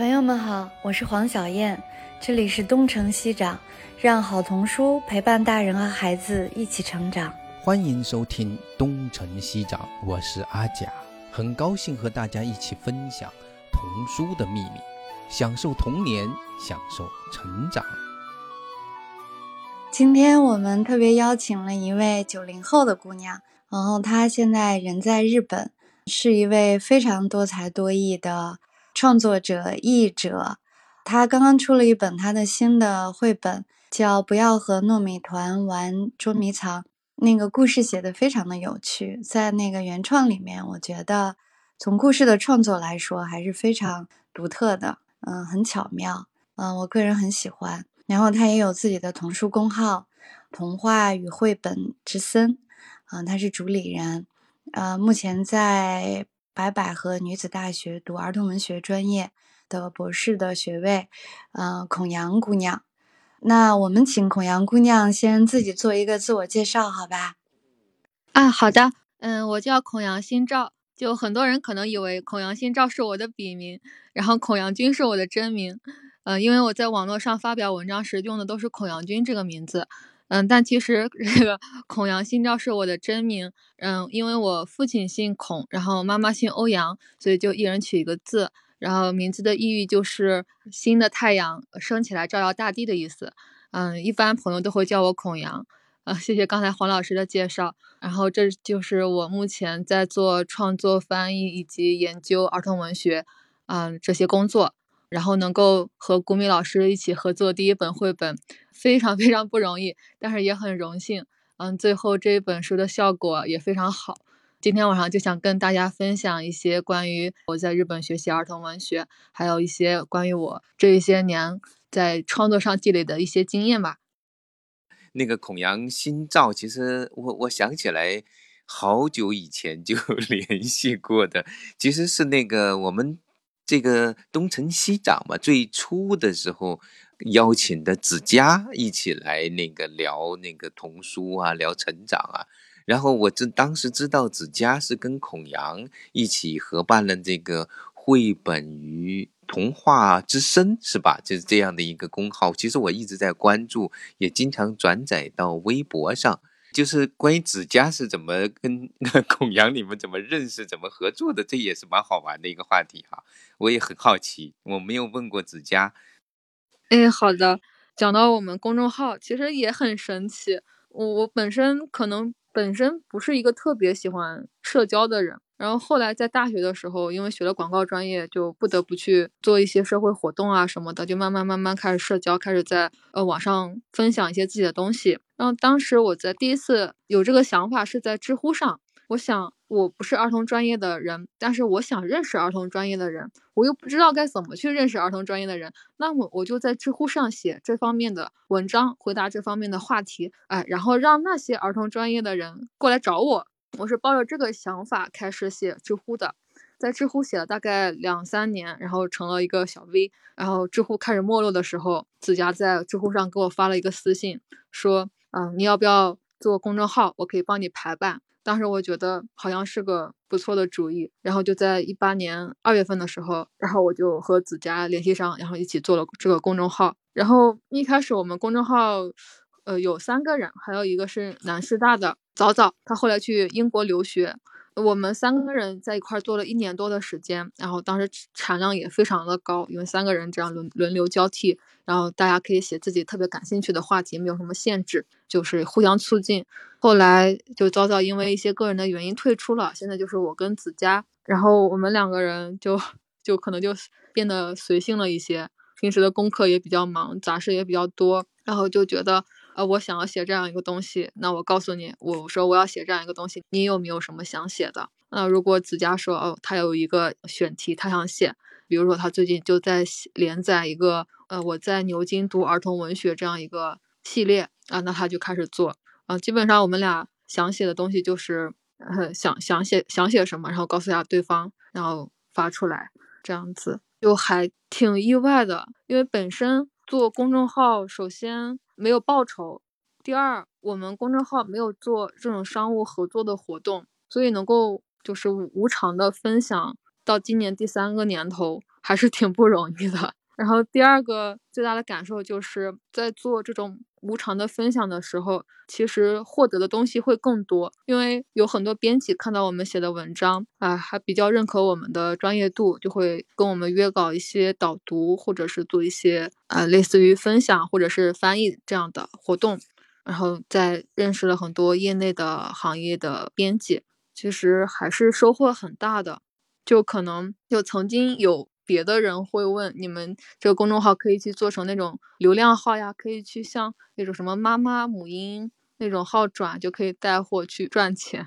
朋友们好，我是黄小燕，这里是东城西长，让好童书陪伴大人和孩子一起成长。欢迎收听东城西长，我是阿甲，很高兴和大家一起分享童书的秘密，享受童年，享受成长。今天我们特别邀请了一位九零后的姑娘，然后她现在人在日本，是一位非常多才多艺的创作者、译者。他刚刚出了一本他的新的绘本，叫《不要和糯米团玩捉迷藏》。那个故事写的非常的有趣，在那个原创里面，我觉得从故事的创作来说还是非常独特的，嗯，很巧妙，嗯，我个人很喜欢。然后他也有自己的童书公号“童话与绘本之森”，啊，他是主理人，呃，目前在白百合女子大学读儿童文学专业的博士的学位，呃，孔阳姑娘。那我们请孔阳姑娘先自己做一个自我介绍，好吧？啊，好的，嗯，我叫孔阳新照，就很多人可能以为孔阳新照是我的笔名，然后孔阳君是我的真名。呃，因为我在网络上发表文章时用的都是孔阳君这个名字，嗯，但其实 这个孔阳新照是我的真名，嗯，因为我父亲姓孔，然后妈妈姓欧阳，所以就一人取一个字，然后名字的意义就是新的太阳升起来照耀大地的意思，嗯，一般朋友都会叫我孔阳，啊，谢谢刚才黄老师的介绍，然后这就是我目前在做创作、翻译以及研究儿童文学，嗯，这些工作。然后能够和古米老师一起合作第一本绘本，非常非常不容易，但是也很荣幸。嗯，最后这一本书的效果也非常好。今天晚上就想跟大家分享一些关于我在日本学习儿童文学，还有一些关于我这一些年在创作上积累的一些经验吧。那个孔阳新照，其实我我想起来，好久以前就 联系过的，其实是那个我们。这个东城西长嘛，最初的时候邀请的子佳一起来那个聊那个童书啊，聊成长啊。然后我这当时知道子佳是跟孔阳一起合办了这个绘本与童话之声，是吧？就是这样的一个公号。其实我一直在关注，也经常转载到微博上。就是关于子佳是怎么跟 孔阳你们怎么认识、怎么合作的，这也是蛮好玩的一个话题哈。我也很好奇，我没有问过子佳。哎，好的。讲到我们公众号，其实也很神奇。我我本身可能本身不是一个特别喜欢社交的人。然后后来在大学的时候，因为学了广告专业，就不得不去做一些社会活动啊什么的，就慢慢慢慢开始社交，开始在呃网上分享一些自己的东西。然后当时我在第一次有这个想法是在知乎上，我想我不是儿童专业的人，但是我想认识儿童专业的人，我又不知道该怎么去认识儿童专业的人，那么我就在知乎上写这方面的文章，回答这方面的话题，哎，然后让那些儿童专业的人过来找我。我是抱着这个想法开始写知乎的，在知乎写了大概两三年，然后成了一个小 V，然后知乎开始没落的时候，子佳在知乎上给我发了一个私信，说，嗯，你要不要做公众号？我可以帮你排版。当时我觉得好像是个不错的主意，然后就在一八年二月份的时候，然后我就和子佳联系上，然后一起做了这个公众号。然后一开始我们公众号，呃，有三个人，还有一个是南师大的。早早，他后来去英国留学，我们三个人在一块做了一年多的时间，然后当时产量也非常的高，因为三个人这样轮轮流交替，然后大家可以写自己特别感兴趣的话题，没有什么限制，就是互相促进。后来就早早因为一些个人的原因退出了，现在就是我跟子佳，然后我们两个人就就可能就变得随性了一些，平时的功课也比较忙，杂事也比较多，然后就觉得。呃，我想要写这样一个东西，那我告诉你，我说我要写这样一个东西，你有没有什么想写的？那如果子佳说，哦，他有一个选题，他想写，比如说他最近就在连载一个，呃，我在牛津读儿童文学这样一个系列啊，那他就开始做啊。基本上我们俩想写的东西就是，呃，想想写想写什么，然后告诉一下对方，然后发出来，这样子就还挺意外的，因为本身做公众号，首先。没有报酬。第二，我们公众号没有做这种商务合作的活动，所以能够就是无偿的分享到今年第三个年头，还是挺不容易的。然后第二个最大的感受就是在做这种无偿的分享的时候，其实获得的东西会更多，因为有很多编辑看到我们写的文章啊，还比较认可我们的专业度，就会跟我们约稿一些导读，或者是做一些啊类似于分享或者是翻译这样的活动，然后再认识了很多业内的行业的编辑，其实还是收获很大的。就可能就曾经有。别的人会问你们这个公众号可以去做成那种流量号呀，可以去像那种什么妈妈母婴那种号转，就可以带货去赚钱。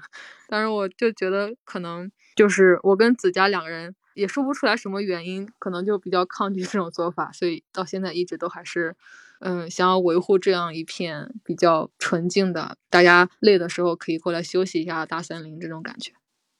但是我就觉得可能就是我跟子佳两个人也说不出来什么原因，可能就比较抗拒这种做法，所以到现在一直都还是嗯想要维护这样一片比较纯净的，大家累的时候可以过来休息一下大森林这种感觉。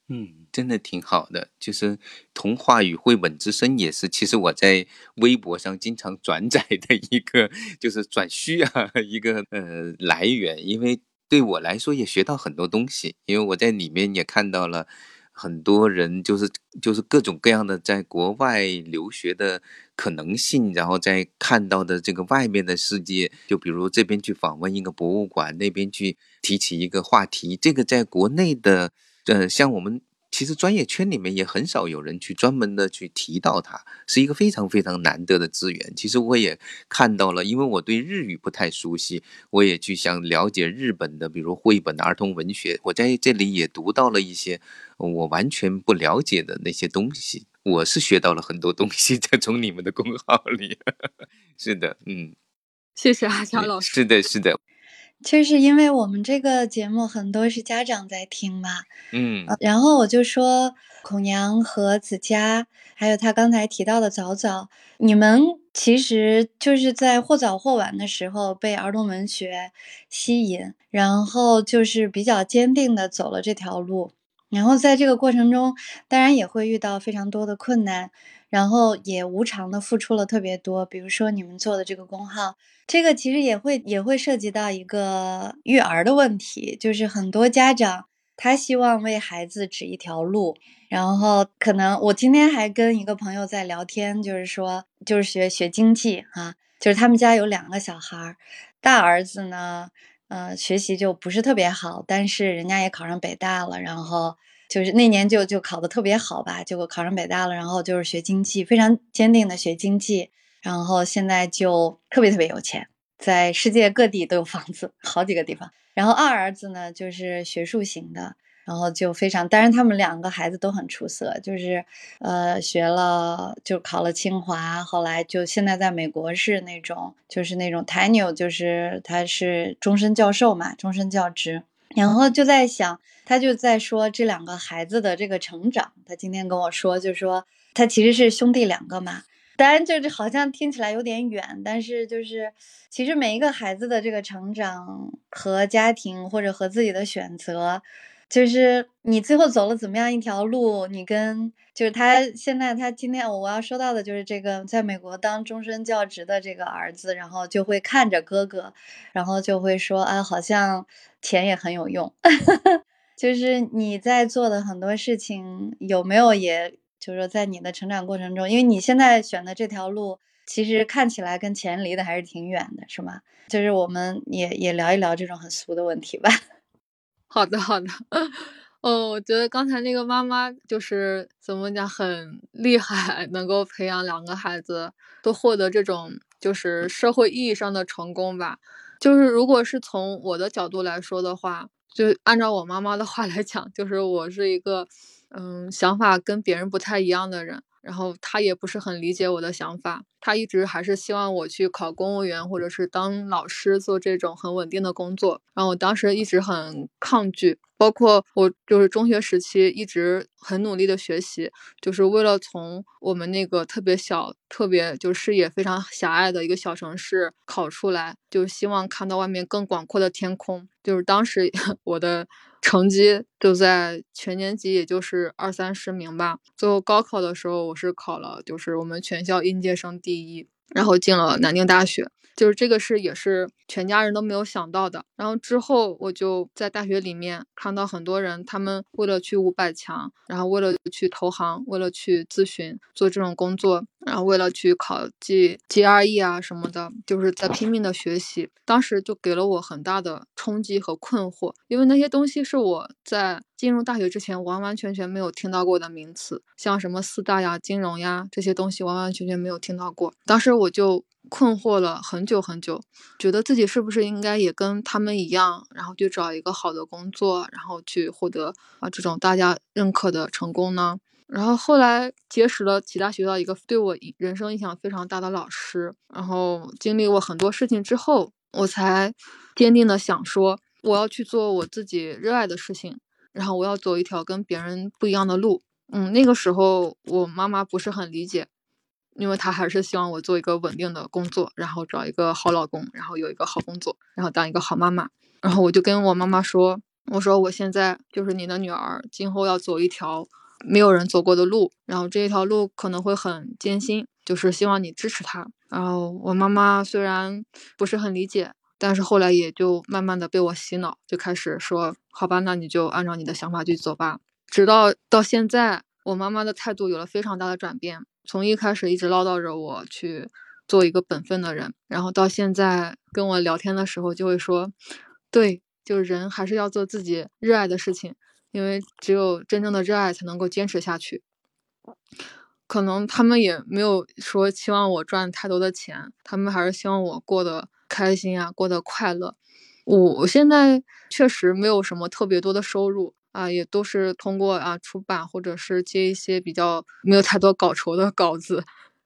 嗯，真的挺好的。就是童话与绘本之声也是，其实我在微博上经常转载的一个，就是转虚啊一个呃来源。因为对我来说也学到很多东西，因为我在里面也看到了很多人，就是就是各种各样的在国外留学的可能性，然后在看到的这个外面的世界。就比如这边去访问一个博物馆，那边去提起一个话题，这个在国内的。呃，像我们其实专业圈里面也很少有人去专门的去提到它，是一个非常非常难得的资源。其实我也看到了，因为我对日语不太熟悉，我也去想了解日本的，比如绘本的儿童文学。我在这里也读到了一些我完全不了解的那些东西，我是学到了很多东西，在从你们的公号里。是的，嗯，谢谢阿强老师。是的，是的。就是因为我们这个节目很多是家长在听嘛，嗯，然后我就说孔娘和子佳，还有他刚才提到的早早，你们其实就是在或早或晚的时候被儿童文学吸引，然后就是比较坚定的走了这条路，然后在这个过程中，当然也会遇到非常多的困难。然后也无偿的付出了特别多，比如说你们做的这个公号，这个其实也会也会涉及到一个育儿的问题，就是很多家长他希望为孩子指一条路，然后可能我今天还跟一个朋友在聊天，就是说就是学学经济哈，就是他们家有两个小孩，大儿子呢，呃，学习就不是特别好，但是人家也考上北大了，然后。就是那年就就考的特别好吧，结果考上北大了，然后就是学经济，非常坚定的学经济，然后现在就特别特别有钱，在世界各地都有房子，好几个地方。然后二儿子呢，就是学术型的，然后就非常，当然他们两个孩子都很出色，就是呃学了就考了清华，后来就现在在美国是那种就是那种 tenure，就是他是终身教授嘛，终身教职。然后就在想，他就在说这两个孩子的这个成长。他今天跟我说，就说他其实是兄弟两个嘛。当然，就是好像听起来有点远，但是就是其实每一个孩子的这个成长和家庭或者和自己的选择，就是你最后走了怎么样一条路，你跟就是他现在他今天我要说到的就是这个在美国当终身教职的这个儿子，然后就会看着哥哥，然后就会说啊，好像。钱也很有用，就是你在做的很多事情有没有，也就是说在你的成长过程中，因为你现在选的这条路，其实看起来跟钱离得还是挺远的，是吗？就是我们也也聊一聊这种很俗的问题吧。好的，好的。哦，我觉得刚才那个妈妈就是怎么讲很厉害，能够培养两个孩子都获得这种就是社会意义上的成功吧。就是如果是从我的角度来说的话，就按照我妈妈的话来讲，就是我是一个，嗯，想法跟别人不太一样的人。然后他也不是很理解我的想法，他一直还是希望我去考公务员或者是当老师做这种很稳定的工作。然后我当时一直很抗拒，包括我就是中学时期一直很努力的学习，就是为了从我们那个特别小、特别就视野非常狭隘的一个小城市考出来，就希望看到外面更广阔的天空。就是当时 我的。成绩就在全年级，也就是二三十名吧。最后高考的时候，我是考了，就是我们全校应届生第一，然后进了南京大学。就是这个是也是全家人都没有想到的。然后之后我就在大学里面看到很多人，他们为了去五百强，然后为了去投行，为了去咨询做这种工作，然后为了去考 G GRE 啊什么的，就是在拼命的学习。当时就给了我很大的冲击和困惑，因为那些东西是我在进入大学之前完完全全没有听到过的名词，像什么四大呀、金融呀这些东西完完全全没有听到过。当时我就困惑了很久很久，觉得自己是不是应该也跟他们一样，然后去找一个好的工作，然后去获得啊这种大家认可的成功呢？然后后来结识了其他学校一个对我人生影响非常大的老师，然后经历过很多事情之后，我才坚定的想说，我要去做我自己热爱的事情，然后我要走一条跟别人不一样的路。嗯，那个时候我妈妈不是很理解，因为她还是希望我做一个稳定的工作，然后找一个好老公，然后有一个好工作，然后当一个好妈妈。然后我就跟我妈妈说，我说我现在就是你的女儿，今后要走一条。没有人走过的路，然后这一条路可能会很艰辛，就是希望你支持他。然后我妈妈虽然不是很理解，但是后来也就慢慢的被我洗脑，就开始说：“好吧，那你就按照你的想法去走吧。”直到到现在，我妈妈的态度有了非常大的转变，从一开始一直唠叨着我去做一个本分的人，然后到现在跟我聊天的时候就会说：“对，就是人还是要做自己热爱的事情。”因为只有真正的热爱才能够坚持下去。可能他们也没有说期望我赚太多的钱，他们还是希望我过得开心啊，过得快乐。我我现在确实没有什么特别多的收入啊，也都是通过啊出版或者是接一些比较没有太多稿酬的稿子，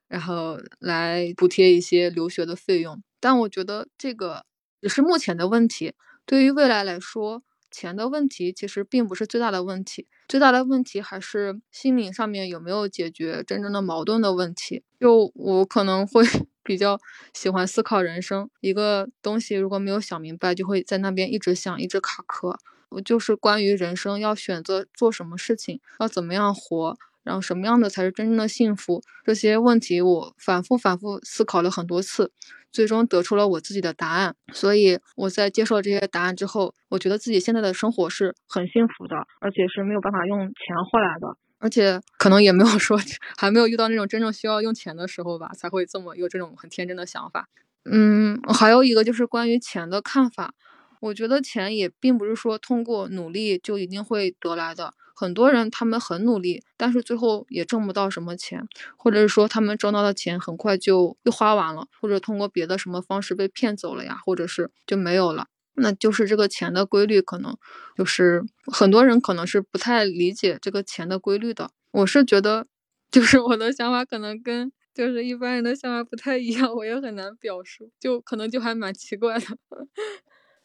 然后来补贴一些留学的费用。但我觉得这个只是目前的问题，对于未来来说。钱的问题其实并不是最大的问题，最大的问题还是心灵上面有没有解决真正的矛盾的问题。就我可能会 比较喜欢思考人生，一个东西如果没有想明白，就会在那边一直想，一直卡壳。我就是关于人生要选择做什么事情，要怎么样活。然后什么样的才是真正的幸福？这些问题我反复反复思考了很多次，最终得出了我自己的答案。所以我在接受了这些答案之后，我觉得自己现在的生活是很幸福的，而且是没有办法用钱换来的，而且可能也没有说 还没有遇到那种真正需要用钱的时候吧，才会这么有这种很天真的想法。嗯，还有一个就是关于钱的看法，我觉得钱也并不是说通过努力就一定会得来的。很多人他们很努力，但是最后也挣不到什么钱，或者是说他们挣到的钱很快就又花完了，或者通过别的什么方式被骗走了呀，或者是就没有了。那就是这个钱的规律，可能就是很多人可能是不太理解这个钱的规律的。我是觉得，就是我的想法可能跟就是一般人的想法不太一样，我也很难表述，就可能就还蛮奇怪的。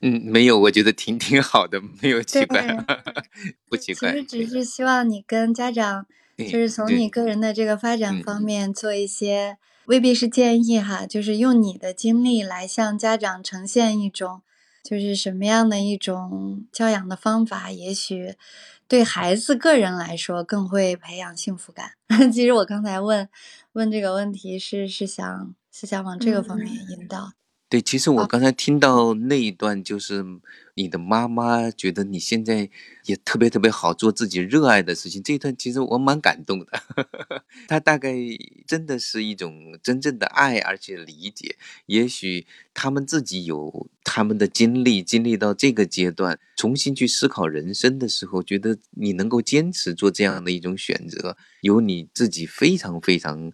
嗯，没有，我觉得挺挺好的，没有奇怪，不奇怪。其实只是希望你跟家长，就是从你个人的这个发展方面做一些，未必是建议哈，就是用你的经历来向家长呈现一种，就是什么样的一种教养的方法，也许对孩子个人来说更会培养幸福感。其实我刚才问问这个问题是是想是想往这个方面引导。对，其实我刚才听到那一段，就是你的妈妈觉得你现在也特别特别好，做自己热爱的事情。这一段其实我蛮感动的，他大概真的是一种真正的爱，而且理解。也许他们自己有他们的经历，经历到这个阶段，重新去思考人生的时候，觉得你能够坚持做这样的一种选择，有你自己非常非常。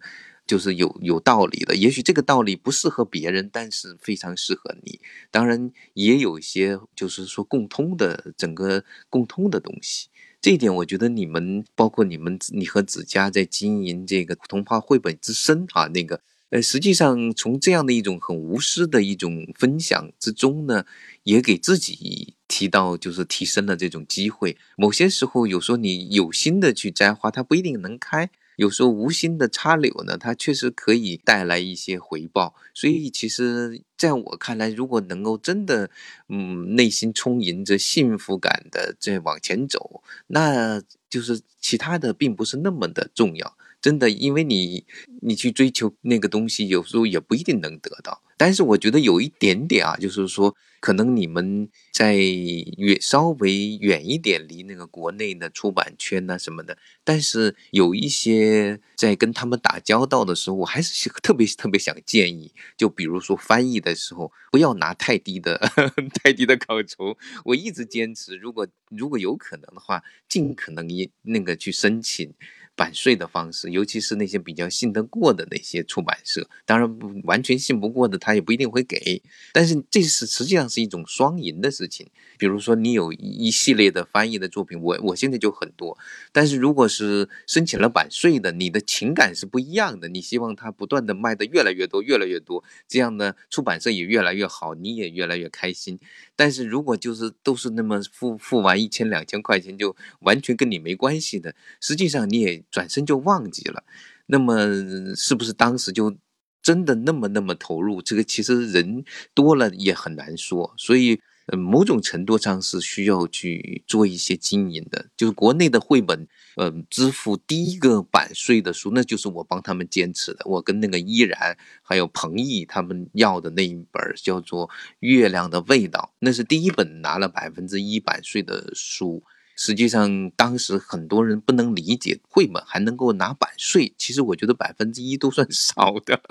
就是有有道理的，也许这个道理不适合别人，但是非常适合你。当然，也有一些就是说共通的整个共通的东西。这一点，我觉得你们包括你们，你和子佳在经营这个童话绘本之声啊，那个呃，实际上从这样的一种很无私的一种分享之中呢，也给自己提到就是提升了这种机会。某些时候，有时候你有心的去摘花，它不一定能开。有时候无心的插柳呢，它确实可以带来一些回报。所以，其实在我看来，如果能够真的，嗯，内心充盈着幸福感的在往前走，那就是其他的并不是那么的重要。真的，因为你你去追求那个东西，有时候也不一定能得到。但是我觉得有一点点啊，就是说，可能你们在远稍微远一点，离那个国内的出版圈呐什么的。但是有一些在跟他们打交道的时候，我还是特别特别想建议，就比如说翻译的时候，不要拿太低的 太低的稿酬。我一直坚持，如果如果有可能的话，尽可能一那个去申请。版税的方式，尤其是那些比较信得过的那些出版社，当然完全信不过的，他也不一定会给。但是这是实际上是一种双赢的事情。比如说你有一系列的翻译的作品，我我现在就很多。但是如果是申请了版税的，你的情感是不一样的。你希望它不断的卖的越来越多，越来越多，这样呢，出版社也越来越好，你也越来越开心。但是如果就是都是那么付付完一千两千块钱就完全跟你没关系的，实际上你也。转身就忘记了，那么是不是当时就真的那么那么投入？这个其实人多了也很难说，所以嗯某种程度上是需要去做一些经营的。就是国内的绘本，嗯，支付第一个版税的书，那就是我帮他们坚持的。我跟那个依然还有彭毅他们要的那一本叫做《月亮的味道》，那是第一本拿了百分之一版税的书。实际上，当时很多人不能理解绘本还能够拿版税。其实我觉得百分之一都算少的。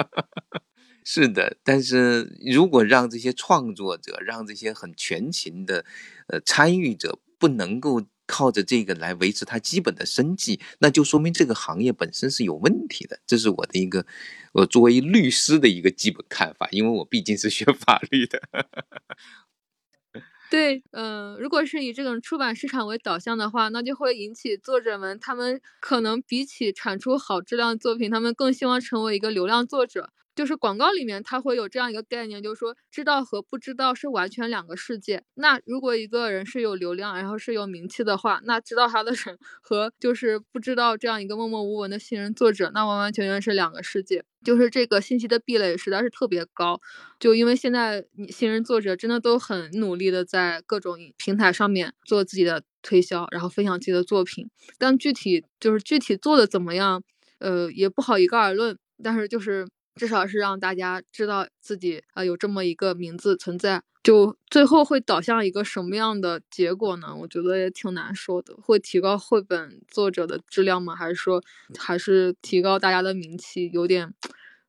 是的，但是如果让这些创作者，让这些很全情的呃参与者不能够靠着这个来维持他基本的生计，那就说明这个行业本身是有问题的。这是我的一个我作为律师的一个基本看法，因为我毕竟是学法律的。对，嗯，如果是以这种出版市场为导向的话，那就会引起作者们，他们可能比起产出好质量作品，他们更希望成为一个流量作者。就是广告里面，它会有这样一个概念，就是说知道和不知道是完全两个世界。那如果一个人是有流量，然后是有名气的话，那知道他的人和就是不知道这样一个默默无闻的新人作者，那完完全全是两个世界。就是这个信息的壁垒实在是特别高。就因为现在新人作者真的都很努力的在各种平台上面做自己的推销，然后分享自己的作品，但具体就是具体做的怎么样，呃，也不好一概而论。但是就是。至少是让大家知道自己啊有这么一个名字存在，就最后会导向一个什么样的结果呢？我觉得也挺难说的。会提高绘本作者的质量吗？还是说还是提高大家的名气？有点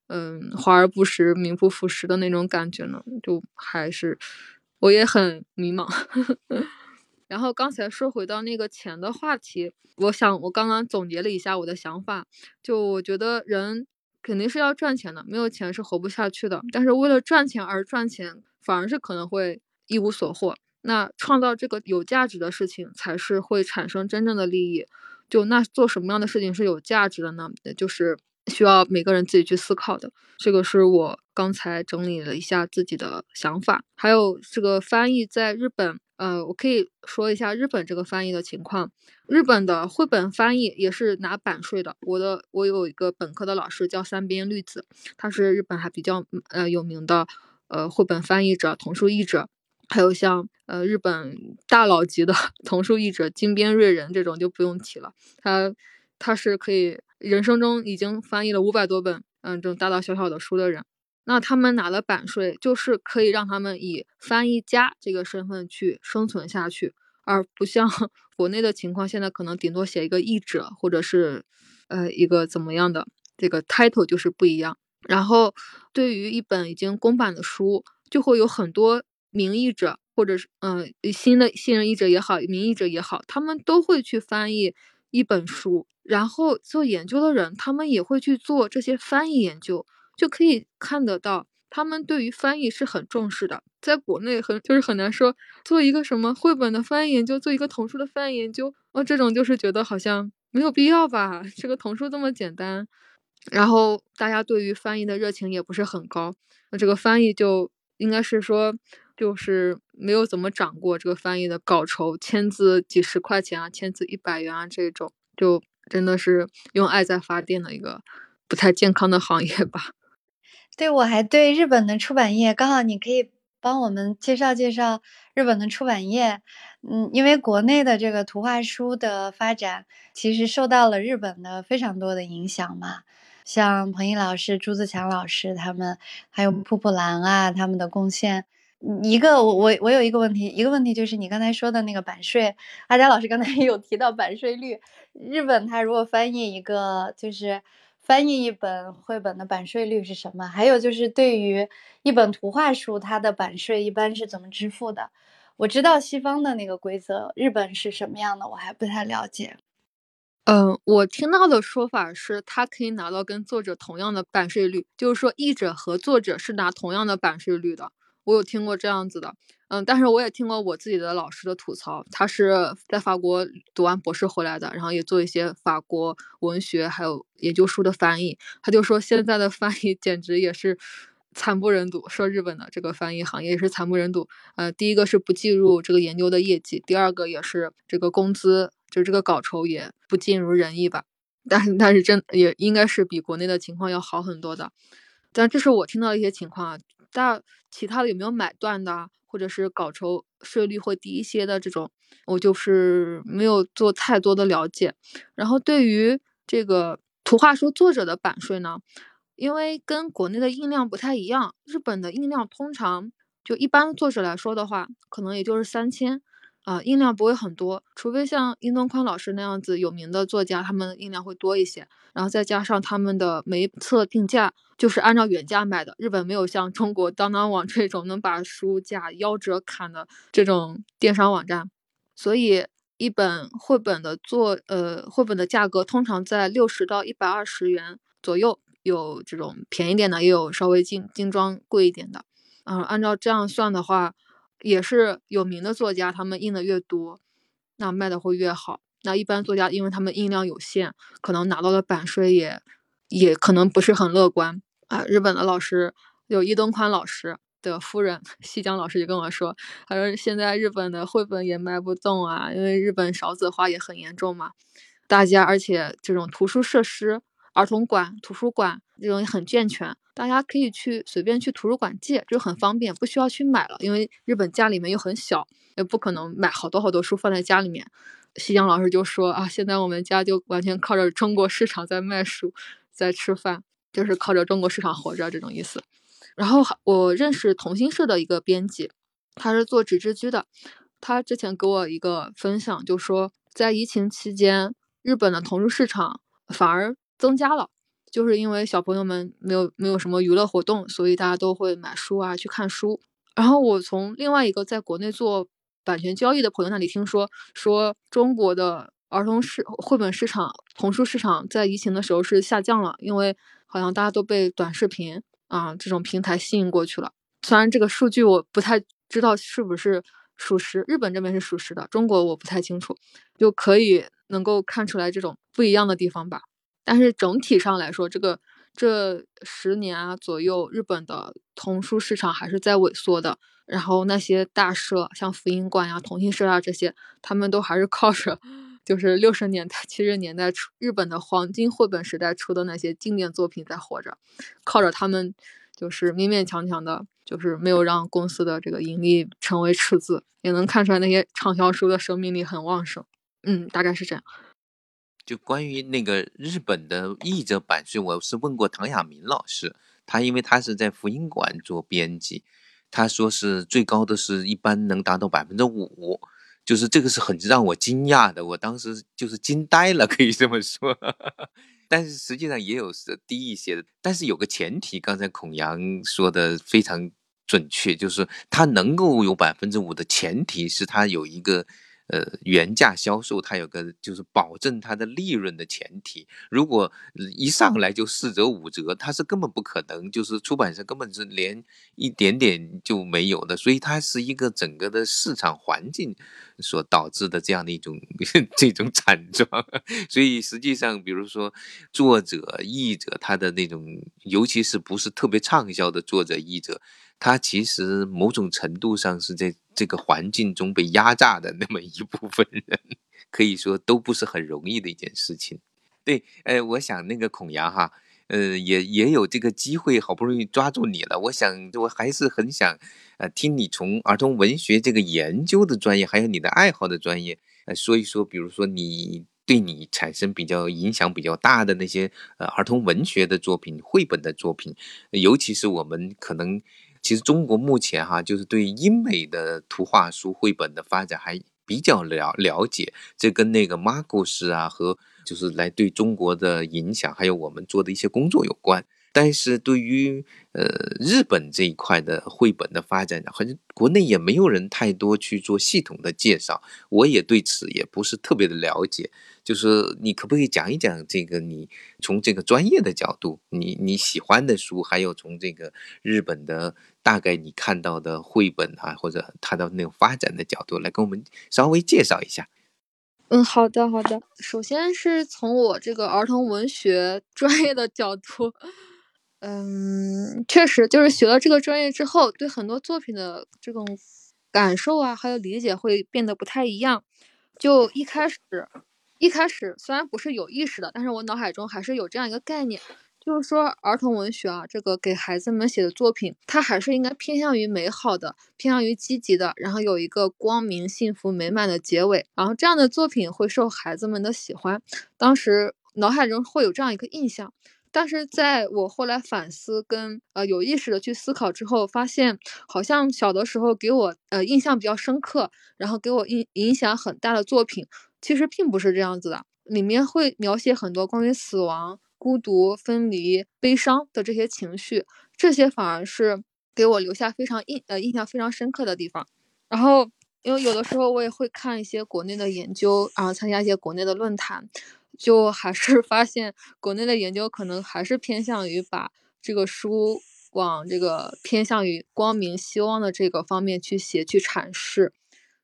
嗯华而不实、名不副实的那种感觉呢？就还是我也很迷茫。然后刚才说回到那个钱的话题，我想我刚刚总结了一下我的想法，就我觉得人。肯定是要赚钱的，没有钱是活不下去的。但是为了赚钱而赚钱，反而是可能会一无所获。那创造这个有价值的事情，才是会产生真正的利益。就那做什么样的事情是有价值的呢？就是需要每个人自己去思考的。这个是我刚才整理了一下自己的想法。还有这个翻译在日本。呃，我可以说一下日本这个翻译的情况。日本的绘本翻译也是拿版税的。我的我有一个本科的老师叫三边绿子，他是日本还比较呃有名的呃绘本翻译者、童书译者。还有像呃日本大佬级的 童书译者金边瑞人这种就不用提了。他他是可以人生中已经翻译了五百多本嗯这种大大小小的书的人。那他们拿的版税，就是可以让他们以翻译家这个身份去生存下去，而不像 国内的情况，现在可能顶多写一个译者，或者是呃一个怎么样的这个 title 就是不一样。然后对于一本已经公版的书，就会有很多名译者，或者是嗯新的新人译者也好，名译者也好，他们都会去翻译一本书，然后做研究的人，他们也会去做这些翻译研究。就可以看得到，他们对于翻译是很重视的。在国内很就是很难说做一个什么绘本的翻译研究，做一个童书的翻译研究，哦，这种就是觉得好像没有必要吧。这个童书这么简单，然后大家对于翻译的热情也不是很高。那这个翻译就应该是说，就是没有怎么涨过这个翻译的稿酬，签字几十块钱啊，签字一百元啊，这种就真的是用爱在发电的一个不太健康的行业吧。对，我还对日本的出版业，刚好你可以帮我们介绍介绍日本的出版业。嗯，因为国内的这个图画书的发展，其实受到了日本的非常多的影响嘛。像彭毅老师、朱自强老师他们，还有瀑布兰啊，他们的贡献。一个我我我有一个问题，一个问题就是你刚才说的那个版税，阿佳老师刚才 有提到版税率，日本它如果翻译一个就是翻译一本绘本的版税率是什么？还有就是对于一本图画书，它的版税一般是怎么支付的？我知道西方的那个规则，日本是什么样的，我还不太了解。嗯，我听到的说法是，他可以拿到跟作者同样的版税率，就是说译者和作者是拿同样的版税率的。我有听过这样子的，嗯，但是我也听过我自己的老师的吐槽，他是在法国读完博士回来的，然后也做一些法国文学还有研究书的翻译，他就说现在的翻译简直也是惨不忍睹，说日本的这个翻译行业也是惨不忍睹。呃，第一个是不计入这个研究的业绩，第二个也是这个工资，就这个稿酬也不尽如人意吧。但是但是真也应该是比国内的情况要好很多的，但这是我听到一些情况啊。大其他的有没有买断的，或者是稿酬税率会低一些的这种，我就是没有做太多的了解。然后对于这个图画书作者的版税呢，因为跟国内的印量不太一样，日本的印量通常就一般作者来说的话，可能也就是三千。啊，印量不会很多，除非像殷东宽老师那样子有名的作家，他们印量会多一些。然后再加上他们的每一册定价就是按照原价卖的，日本没有像中国当当网这种能把书价夭折砍的这种电商网站，所以一本绘本的作呃绘本的价格通常在六十到一百二十元左右，有这种便宜点的，也有稍微精精装贵一点的。嗯，按照这样算的话。也是有名的作家，他们印的越多，那卖的会越好。那一般作家，因为他们印量有限，可能拿到的版税也也可能不是很乐观啊。日本的老师有伊东宽老师的夫人 西江老师就跟我说，他说现在日本的绘本也卖不动啊，因为日本少子化也很严重嘛，大家而且这种图书设施。儿童馆、图书馆这种很健全，大家可以去随便去图书馆借，就很方便，不需要去买了。因为日本家里面又很小，也不可能买好多好多书放在家里面。西江老师就说啊，现在我们家就完全靠着中国市场在卖书，在吃饭，就是靠着中国市场活着这种意思。然后我认识同心社的一个编辑，他是做纸质居的，他之前给我一个分享，就说在疫情期间，日本的童书市场反而。增加了，就是因为小朋友们没有没有什么娱乐活动，所以大家都会买书啊，去看书。然后我从另外一个在国内做版权交易的朋友那里听说，说中国的儿童市绘本市场、童书市场在疫情的时候是下降了，因为好像大家都被短视频啊这种平台吸引过去了。虽然这个数据我不太知道是不是属实，日本这边是属实的，中国我不太清楚，就可以能够看出来这种不一样的地方吧。但是整体上来说，这个这十年啊左右，日本的童书市场还是在萎缩的。然后那些大社，像福音馆呀、同心社啊这些，他们都还是靠着，就是六十年代、七十年代出日本的黄金绘本时代出的那些经典作品在活着，靠着他们，就是勉勉强强的，就是没有让公司的这个盈利成为赤字，也能看出来那些畅销书的生命力很旺盛。嗯，大概是这样。就关于那个日本的译者版税，我是问过唐亚明老师，他因为他是在福音馆做编辑，他说是最高的是一般能达到百分之五，就是这个是很让我惊讶的，我当时就是惊呆了，可以这么说。但是实际上也有是低一些的，但是有个前提，刚才孔阳说的非常准确，就是他能够有百分之五的前提是他有一个。呃，原价销售它有个就是保证它的利润的前提，如果一上来就四折五折，它是根本不可能，就是出版社根本是连一点点就没有的，所以它是一个整个的市场环境所导致的这样的一种 这种惨状。所以实际上，比如说作者、译者他的那种，尤其是不是特别畅销的作者、译者。他其实某种程度上是在这个环境中被压榨的那么一部分人，可以说都不是很容易的一件事情。对，呃，我想那个孔阳哈，呃，也也有这个机会，好不容易抓住你了。我想，我还是很想，呃，听你从儿童文学这个研究的专业，还有你的爱好的专业，呃，说一说，比如说你对你产生比较影响比较大的那些呃儿童文学的作品、绘本的作品，尤其是我们可能，其实中国目前哈，就是对英美的图画书绘本的发展还。比较了了解，这跟那个马故事啊，和就是来对中国的影响，还有我们做的一些工作有关。但是对于呃日本这一块的绘本的发展，好像国内也没有人太多去做系统的介绍，我也对此也不是特别的了解。就是你可不可以讲一讲这个？你从这个专业的角度，你你喜欢的书，还有从这个日本的大概你看到的绘本啊，或者它的那种发展的角度，来跟我们稍微介绍一下。嗯，好的好的。首先是从我这个儿童文学专业的角度，嗯，确实就是学了这个专业之后，对很多作品的这种感受啊，还有理解会变得不太一样。就一开始。一开始虽然不是有意识的，但是我脑海中还是有这样一个概念，就是说儿童文学啊，这个给孩子们写的作品，它还是应该偏向于美好的，偏向于积极的，然后有一个光明、幸福、美满的结尾，然后这样的作品会受孩子们的喜欢。当时脑海中会有这样一个印象，但是在我后来反思跟呃有意识的去思考之后，发现好像小的时候给我呃印象比较深刻，然后给我影影响很大的作品。其实并不是这样子的，里面会描写很多关于死亡、孤独、分离、悲伤的这些情绪，这些反而是给我留下非常印呃印象非常深刻的地方。然后，因为有的时候我也会看一些国内的研究，然后参加一些国内的论坛，就还是发现国内的研究可能还是偏向于把这个书往这个偏向于光明、希望的这个方面去写去阐释。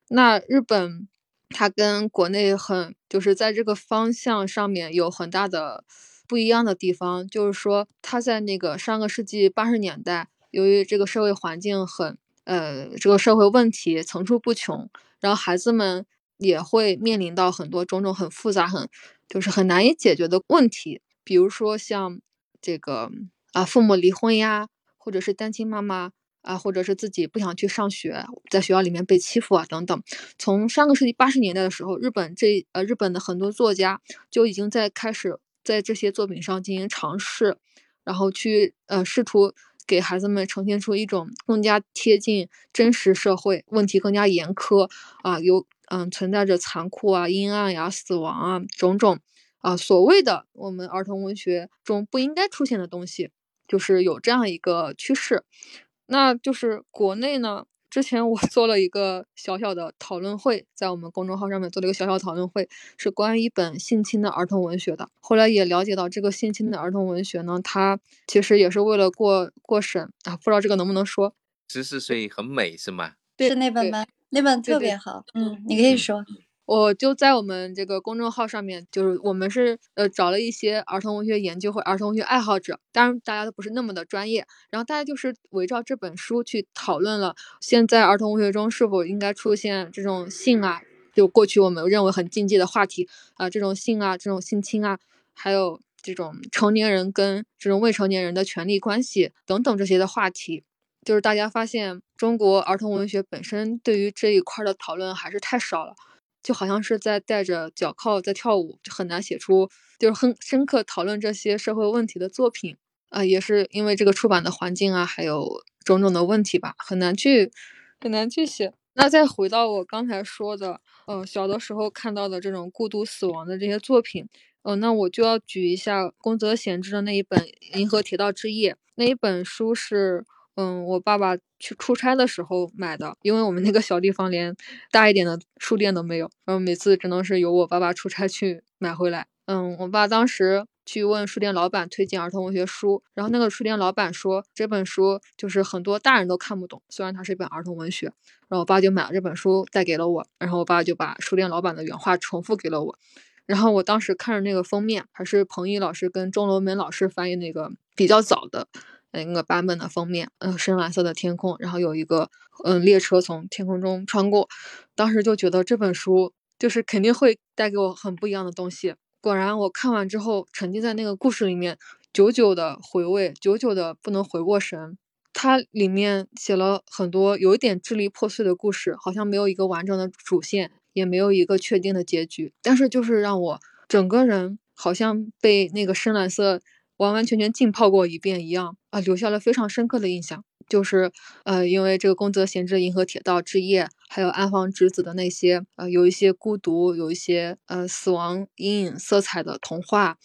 那日本。它跟国内很就是在这个方向上面有很大的不一样的地方，就是说它在那个上个世纪八十年代，由于这个社会环境很呃这个社会问题层出不穷，然后孩子们也会面临到很多种种很复杂很就是很难以解决的问题，比如说像这个啊父母离婚呀，或者是单亲妈妈。啊，或者是自己不想去上学，在学校里面被欺负啊，等等。从上个世纪八十年代的时候，日本这呃日本的很多作家就已经在开始在这些作品上进行尝试，然后去呃试图给孩子们呈现出一种更加贴近真实社会问题更加严苛啊，有嗯存在着残酷啊、阴暗呀、死亡啊种种啊所谓的我们儿童文学中不应该出现的东西，就是有这样一个趋势。那就是国内呢，之前我 做了一个小小的讨论会，在我们公众号上面做了一个小小讨论会，是关于一本性侵的儿童文学的。后来也了解到，这个性侵的儿童文学呢，它其实也是为了过过审啊，不知道这个能不能说。十四岁很美是吗？对是那本吗？那本特别好，嗯，你可以说。我就在我们这个公众号上面，就是我们是呃找了一些儿童文学研究或儿童文学爱好者，当然大家都不是那么的专业，然后大家就是围绕这本书去讨论了现在儿童文学中是否应该出现这种性啊，就过去我们认为很禁忌的话题啊，这种性啊，这种性侵啊，还有这种成年人跟这种未成年人的权利关系等等这些的话题，就是大家发现中国儿童文学本身对于这一块的讨论还是太少了。就好像是在带着脚铐在跳舞，就很难写出就是很深刻讨论这些社会问题的作品啊，也是因为这个出版的环境啊，还有种种的问题吧，很难去很难去写。那再回到我刚才说的，呃，小的时候看到的这种孤独死亡的这些作品，呃，那我就要举一下宫泽贤治的那一本《银河铁道之夜》，那一本书是。嗯，我爸爸去出差的时候买的，因为我们那个小地方连大一点的书店都没有，然后每次只能是由我爸爸出差去买回来。嗯，我爸当时去问书店老板推荐儿童文学书，然后那个书店老板说这本书就是很多大人都看不懂，虽然它是一本儿童文学。然后我爸就买了这本书带给了我，然后我爸就把书店老板的原话重复给了我。然后我当时看着那个封面，还是彭毅老师跟钟楼门老师翻译那个比较早的。那个版本的封面，嗯，深蓝色的天空，然后有一个嗯列车从天空中穿过，当时就觉得这本书就是肯定会带给我很不一样的东西。果然，我看完之后沉浸在那个故事里面，久久的回味，久久的不能回过神。它里面写了很多有一点支离破碎的故事，好像没有一个完整的主线，也没有一个确定的结局。但是就是让我整个人好像被那个深蓝色完完全全浸泡过一遍一样留下了非常深刻的印象。就是呃，因为这个宫泽贤治《银河铁道之夜》，还有安房直子的那些呃，有一些孤独，有一些呃死亡阴影色彩的童话。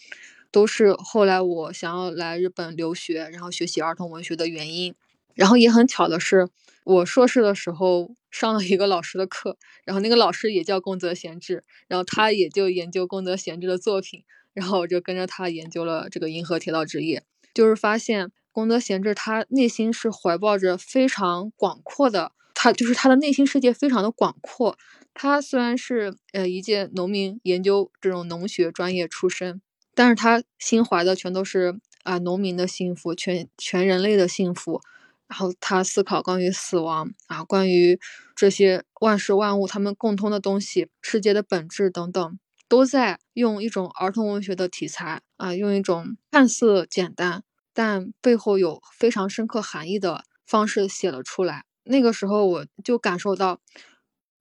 都是后来我想要来日本留学，然后学习儿童文学的原因。然后也很巧的是，我硕士的时候上了一个老师的课，然后那个老师也叫宫泽贤治，然后他也就研究宫泽贤治的作品，然后我就跟着他研究了这个《银河铁道之夜》，就是发现宫泽贤治他内心是怀抱着非常广阔的，他就是他的内心世界非常的广阔。他虽然是呃一届农民研究这种农学专业出身。但是他心怀的全都是啊农民的幸福，全全人类的幸福。然后他思考关于死亡啊，关于这些万事万物他们共通的东西，世界的本质等等，都在用一种儿童文学的题材啊，用一种看似简单但背后有非常深刻含义的方式写了出来。那个时候我就感受到，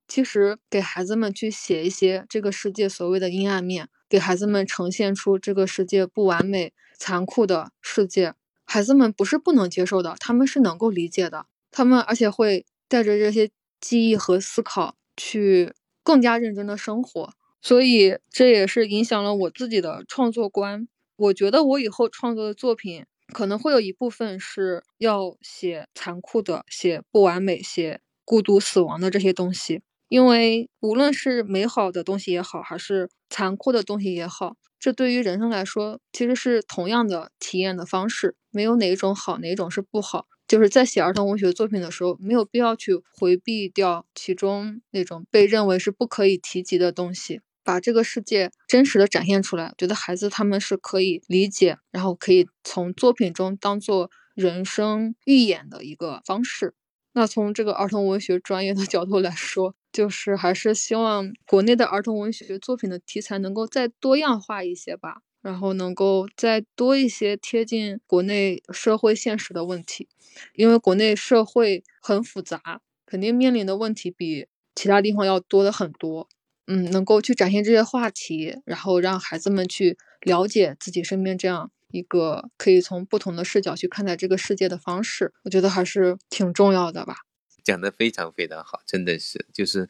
其实给孩子们去写一些这个世界所谓的阴暗面。给孩子们呈现出这个世界不完美、残酷的世界，孩子们不是不能接受的，他们是能够理解的，他们而且会带着这些记忆和思考去更加认真的生活，所以这也是影响了我自己的创作观。我觉得我以后创作的作品可能会有一部分是要写残酷的、写不完美、写孤独、死亡的这些东西。因为无论是美好的东西也好，还是残酷的东西也好，这对于人生来说其实是同样的体验的方式，没有哪一种好，哪一种是不好。就是在写儿童文学作品的时候，没有必要去回避掉其中那种被认为是不可以提及的东西，把这个世界真实的展现出来。觉得孩子他们是可以理解，然后可以从作品中当做人生预演的一个方式。那从这个儿童文学专业的 角度来说，就是还是希望国内的儿童文学作品的题材能够再多样化一些吧，然后能够再多一些贴近国内社会现实的问题，因为国内社会很复杂，肯定面临的问题比其他地方要多的很多。嗯，能够去展现这些话题，然后让孩子们去了解自己身边这样。一个可以从不同的视角去看待这个世界的方式，我觉得还是挺重要的吧。讲的非常非常好，真的是，就是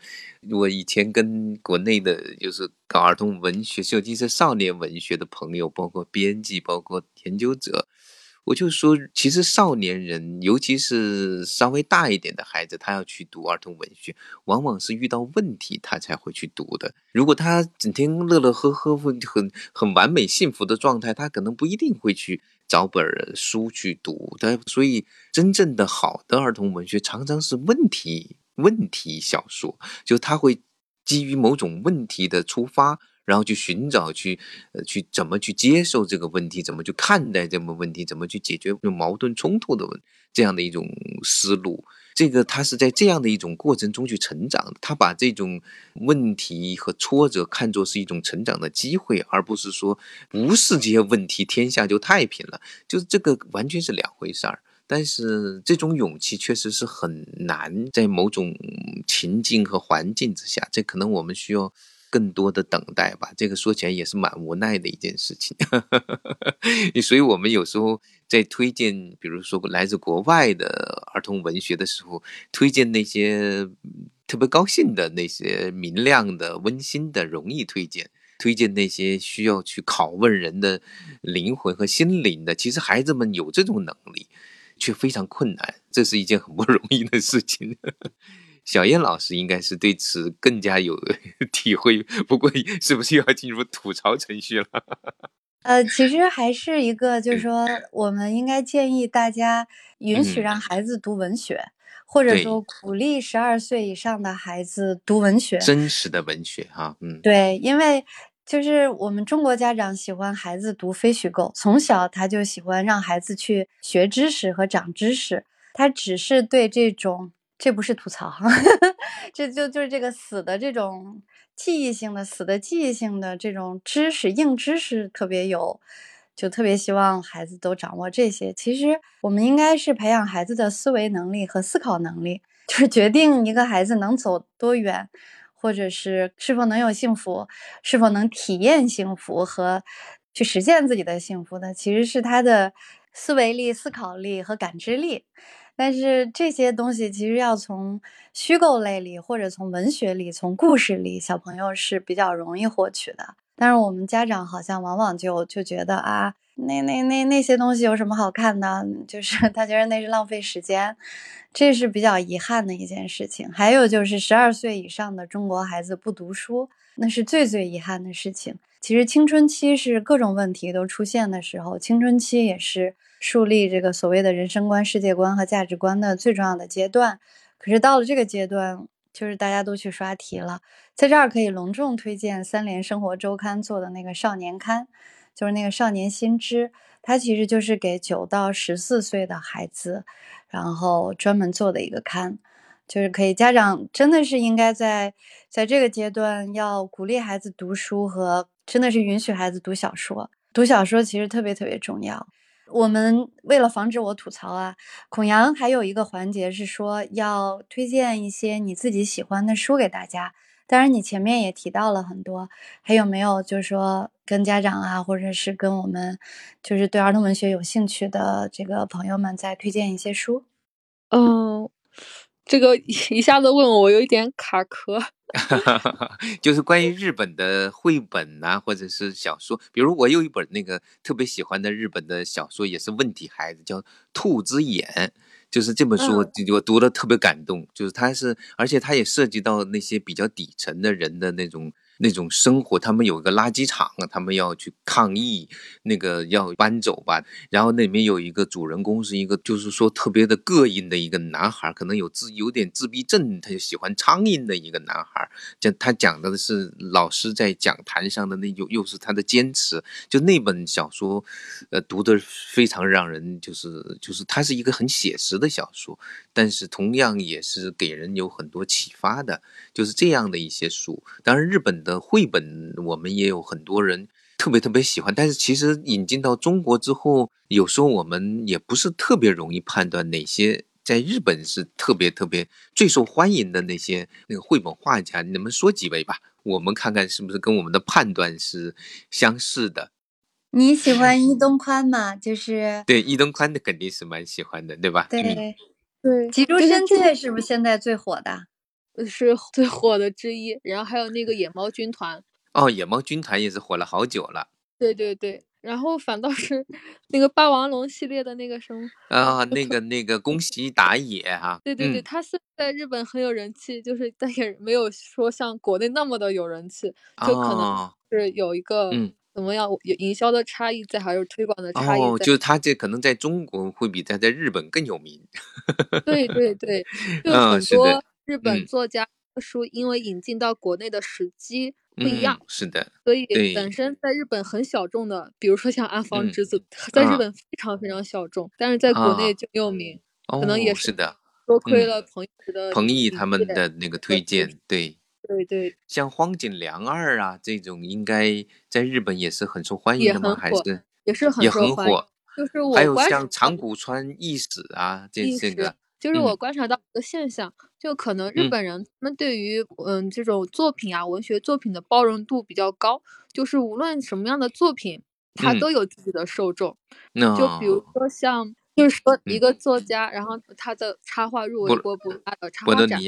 我以前跟国内的，就是搞儿童文学，尤其是少年文学的朋友，包括编辑，包括研究者。我就说，其实少年人，尤其是稍微大一点的孩子，他要去读儿童文学，往往是遇到问题他才会去读的。如果他整天乐乐呵呵、很很很完美、幸福的状态，他可能不一定会去找本书去读的。所以，真正的好的儿童文学常常是问题问题小说，就他会基于某种问题的出发。然后去寻找，去呃，去怎么去接受这个问题，怎么去看待这么问题，怎么去解决矛盾冲突的问这样的一种思路。这个他是在这样的一种过程中去成长，他把这种问题和挫折看作是一种成长的机会，而不是说不是这些问题，天下就太平了。就是这个完全是两回事儿。但是这种勇气确实是很难，在某种情境和环境之下，这可能我们需要。更多的等待吧，这个说起来也是蛮无奈的一件事情。所以，我们有时候在推荐，比如说来自国外的儿童文学的时候，推荐那些特别高兴的、那些明亮的、温馨的，容易推荐；推荐那些需要去拷问人的灵魂和心灵的，其实孩子们有这种能力，却非常困难，这是一件很不容易的事情。小燕老师应该是对此更加有 体会，不过是不是又要进入吐槽程序了？呃，其实还是一个，就是说，我们应该建议大家允许让孩子读文学，或者说鼓励十二岁以上的孩子读文学，真实的文学哈，嗯，对，因为就是我们中国家长喜欢孩子读非虚构，从小他就喜欢让孩子去学知识和长知识，他只是对这种。这不是吐槽哈，这就就是这个死的这种记忆性的死的记忆性的这种知识硬知识特别有就特别希望孩子都掌握这些。其实我们应该是培养孩子的思维能力和思考能力，就是决定一个孩子能走多远，或者是是否能有幸福，是否能体验幸福和去实现自己的幸福的，其实是他的思维力、思考力和感知力。但是这些东西其实要从虚构类里，或者从文学里、从故事里，小朋友是比较容易获取的。但是我们家长好像往往就就觉得啊，那那那那些东西有什么好看的？就是他觉得那是浪费时间，这是比较遗憾的一件事情。还有就是十二岁以上的中国孩子不读书，那是最最遗憾的事情。其实青春期是各种问题都出现的时候，青春期也是。树立这个所谓的人生观、世界观和价值观的最重要的阶段，可是到了这个阶段，就是大家都去刷题了。在这儿可以隆重推荐三联生活周刊做的那个少年刊，就是那个少年新知，它其实就是给九到十四岁的孩子，然后专门做的一个刊，就是可以家长真的是应该在在这个阶段要鼓励孩子读书和真的是允许孩子读小说，读小说其实特别特别重要。我们为了防止我吐槽啊，孔阳还有一个环节是说要推荐一些你自己喜欢的书给大家。当然，你前面也提到了很多，还有没有就是说跟家长啊，或者是跟我们就是对儿童文学有兴趣的这个朋友们再推荐一些书？嗯，这个 一下子问我，我有一点卡壳。就是关于日本的绘本呐，或者是小说，比如我有一本那个特别喜欢的日本的小说，也是问题孩子，叫《兔子眼》，就是这本书我我读的特别感动，就是它是，而且它也涉及到那些比较底层的人的那种。那种生活，他们有一个垃圾场，他们要去抗议，那个要搬走吧。然后那里面有一个主人公，是一个就是说特别的膈应的一个男孩，可能有自有点自闭症，他就喜欢苍蝇的一个男孩。讲他讲的是老师在讲坛上的那又又是他的坚持。就那本小说，呃，读的非常让人就是就是它是一个很写实的小说，但是同样也是给人有很多启发的，就是这样的一些书。当然日本的。呃，绘本我们也有很多人特别特别喜欢，但是其实引进到中国之后，有时候我们也不是特别容易判断哪些在日本是特别特别最受欢迎的那些那个绘本画家，你们说几位吧，我们看看是不是跟我们的判断是相似的。你喜欢伊东宽吗？就是 对伊东宽的肯定是蛮喜欢的，对吧？对对，吉竹伸介是不是现在最火的？是最火的之一，然后还有那个野猫军团哦，野猫军团也是火了好久了。对对对，然后反倒是那个霸王龙系列的那个什么啊，那个那个恭喜打野哈，对对对，他是在日本很有人气，就是但也没有说像国内那么的有人气，就可能是有一个嗯怎么样有营销的差异在，还有推广的差异在，就是他这可能在中国会比他在日本更有名。对对对，就很多。日本作家的书因为引进到国内的时机不一样，是的，所以本身在日本很小众的，比如说像阿房之子，在日本非常非常小众，但是在国内就有名，可能也是的，多亏了朋友的彭毅他们的那个推荐，对对对，像荒井良二啊这种，应该在日本也是很受欢迎的吗？还是也是很也很火，就是我还有像长谷川义史啊，这这个。就是我观察到一个现象，就可能日本人他们对于嗯这种作品啊文学作品的包容度比较高，就是无论什么样的作品，它都有自己的受众。就比如说像，就是说一个作家，然后他的插画入围过博的插画展，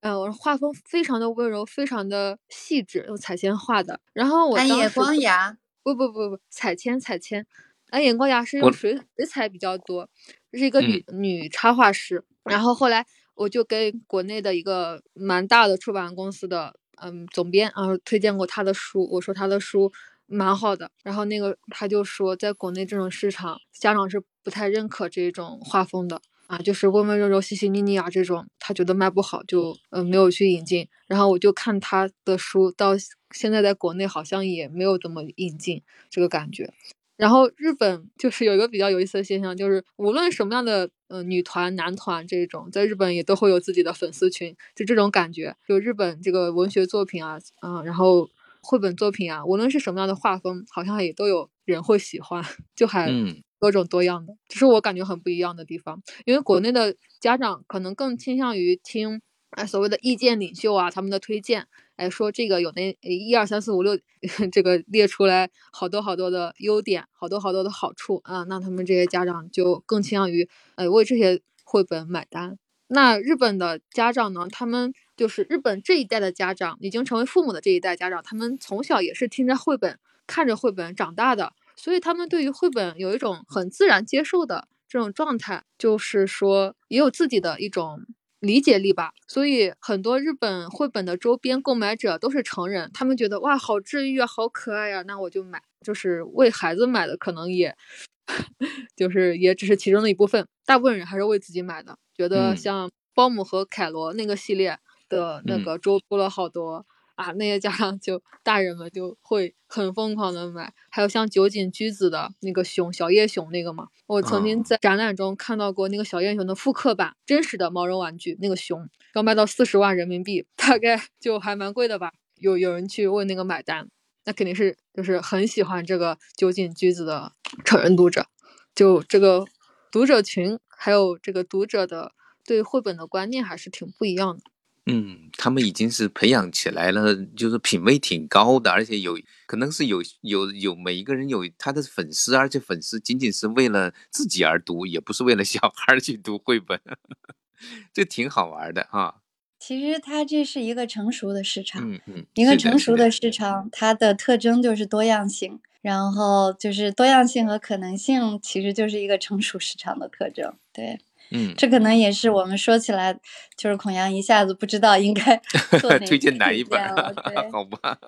嗯，画风非常的温柔，非常的细致，用彩铅画的。然后我安野光牙，不不不不，彩铅彩铅，安野光雅是用水水彩比较多，这是一个女女插画师。然后后来我就跟国内的一个蛮大的出版公司的嗯总编，啊推荐过他的书，我说他的书蛮好的。然后那个他就说，在国内这种市场，家长是不太认可这种画风的啊，就是温温柔柔、细细腻腻啊这种，他觉得卖不好，就嗯没有去引进。然后我就看他的书，到现在在国内好像也没有怎么引进这个感觉。然后日本就是有一个比较有意思的现象，就是无论什么样的呃女团、男团这种，在日本也都会有自己的粉丝群，就这种感觉。就日本这个文学作品啊，嗯，然后绘本作品啊，无论是什么样的画风，好像也都有人会喜欢，就还嗯多种多样的，这是我感觉很不一样的地方。因为国内的家长可能更倾向于听哎所谓的意见领袖啊他们的推荐，哎说这个有那一二三四五六 这个列出来好多好多的优点，好多好多的好处啊，那他们这些家长就更倾向于呃为这些绘本买单。那日本的家长呢？他们就是日本这一代的家长，已经成为父母的这一代家长，他们从小也是听着绘本、看着绘本长大的，所以他们对于绘本有一种很自然接受的这种状态，就是说也有自己的一种理解力吧。所以很多日本绘本的周边购买者都是成人，他们觉得哇好治愈啊，好可爱呀、那我就买。就是为孩子买的，可能也 就是也只是其中的一部分，大部分人还是为自己买的。觉得嗯像包姆和凯罗那个系列的那嗯个周出了好多、啊，那些家长就大人们就会很疯狂的买。还有像酒井居子的那个熊小叶熊那个嘛，我曾经哦在展览中看到过那个小叶熊的复刻版，真实的毛绒玩具，那个熊要卖到四十万人民币，大概 就还蛮贵的吧。有有人去为那个买单，那肯定是就是很喜欢这个酒井居子的成人读者，就这个读者群还有这个读者的对绘本的观念还是挺不一样的。嗯，他们已经是培养起来了，就是品味挺高的，而且有可能是有有有每一个人有他的粉丝，而且粉丝仅仅是为了自己而读，也不是为了小孩儿去读绘本，这挺好玩的哈。其实它这是一个成熟的市场，嗯嗯，一个成熟的市场，它的特征就是多样性，然后就是多样性和可能性，其实就是一个成熟市场的特征。对，嗯，这可能也是我们说起来，就是孔阳一下子不知道应该 做推荐哪一本 好吧，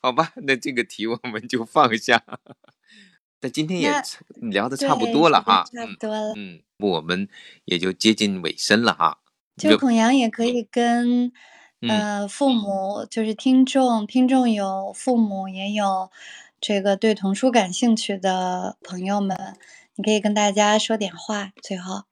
好吧，那这个题我们就放下。那今天也聊的差不多了哈，差不嗯多了。嗯，我们也就接近尾声了哈。就孔阳也可以跟嗯呃父母，就是听众，听众有父母也有这个对童书感兴趣的朋友们，你可以跟大家说点话。最后，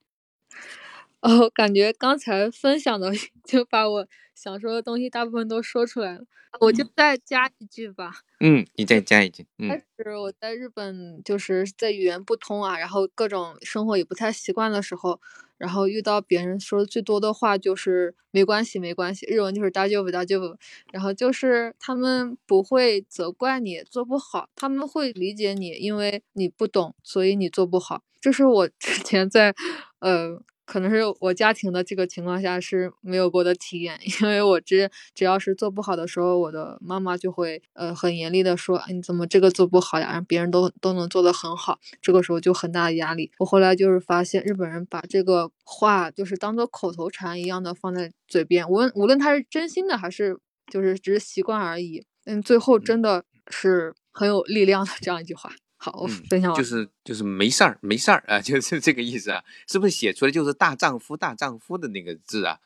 哦，感觉刚才分享的 就把我想说的东西大部分都说出来了，我就再加一句吧。嗯，你再加一句，开嗯始我在日本就是在语言不通啊，然后各种生活也不太习惯的时候，然后遇到别人说的最多的话就是没关系没关系，日文就是大丈夫大丈夫，然后就是他们不会责怪你做不好，他们会理解你，因为你不懂，所以你做不好。这是我之前在呃。可能是我家庭的这个情况下是没有过的体验，因为我只只要是做不好的时候，我的妈妈就会呃很严厉的说，哎，你怎么这个做不好呀？让别人都都能做得很好，这个时候就很大的压力。我后来就是发现，日本人把这个话就是当做口头禅一样的放在嘴边，无论无论他是真心的还是就是只是习惯而已，嗯，最后真的是很有力量的这样一句话。好，我嗯分享完。就是就是没事儿没事儿啊，就是这个意思啊，是不是写出来就是大丈夫大丈夫的那个字啊？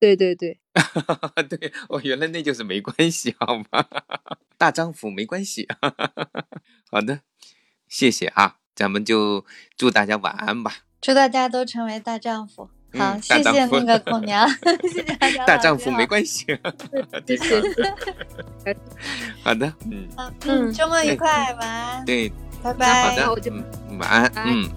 对 对对，对，哦，原来那就是没关系，好吗？大丈夫没关系，好的，谢谢啊，咱们就祝大家晚安吧。祝大家都成为大丈夫。好，嗯谢谢那个孔娘，谢谢大家。大丈夫没关系，谢谢。好的，嗯嗯，周末愉快，晚安，对，拜拜。好的我就，嗯，晚安，嗯。